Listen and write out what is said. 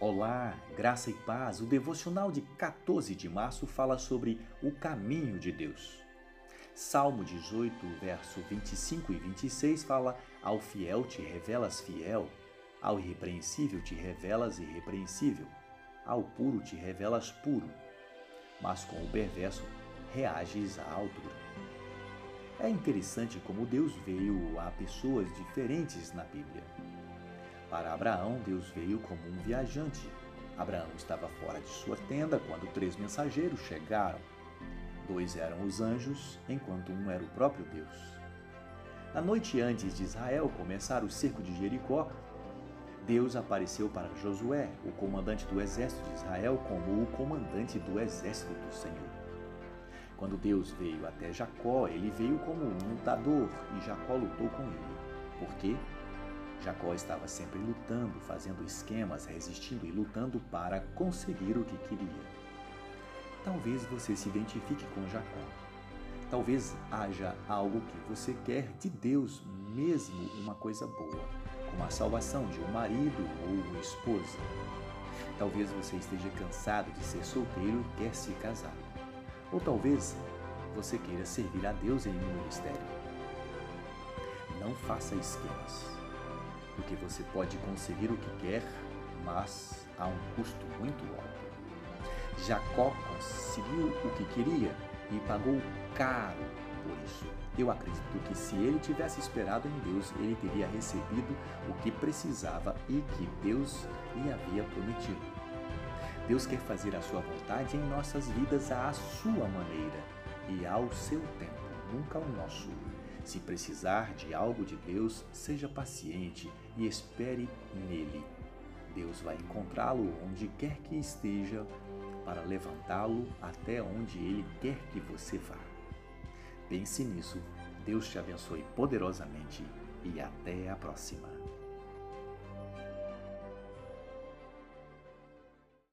Olá, graça e paz. O devocional de 14 de março fala sobre o caminho de Deus. Salmo 18, verso 25 e 26 fala: Ao fiel te revelas fiel, ao irrepreensível te revelas irrepreensível, ao puro te revelas puro, mas com o perverso reages à altura. É interessante como Deus veio a pessoas diferentes na Bíblia. Para Abraão, Deus veio como um viajante. Abraão estava fora de sua tenda quando três mensageiros chegaram. Dois eram os anjos, enquanto um era o próprio Deus. Na noite antes de Israel começar o cerco de Jericó, Deus apareceu para Josué, o comandante do exército de Israel, como o comandante do exército do Senhor. Quando Deus veio até Jacó, ele veio como um lutador e Jacó lutou com ele. Por quê? Jacó estava sempre lutando, fazendo esquemas, resistindo e lutando para conseguir o que queria. Talvez você se identifique com Jacó. Talvez haja algo que você quer de Deus, mesmo uma coisa boa, como a salvação de um marido ou uma esposa. Talvez você esteja cansado de ser solteiro e quer se casar. Ou talvez você queira servir a Deus em um ministério. Não faça esquemas porque você pode conseguir o que quer, mas a um custo muito alto. Jacó conseguiu o que queria e pagou caro por isso. Eu acredito que se ele tivesse esperado em Deus, ele teria recebido o que precisava e que Deus lhe havia prometido. Deus quer fazer a sua vontade em nossas vidas à sua maneira e ao seu tempo, nunca ao nosso. Se precisar de algo de Deus, seja paciente e espere nele. Deus vai encontrá-lo onde quer que esteja para levantá-lo até onde ele quer que você vá. Pense nisso. Deus te abençoe poderosamente e até a próxima.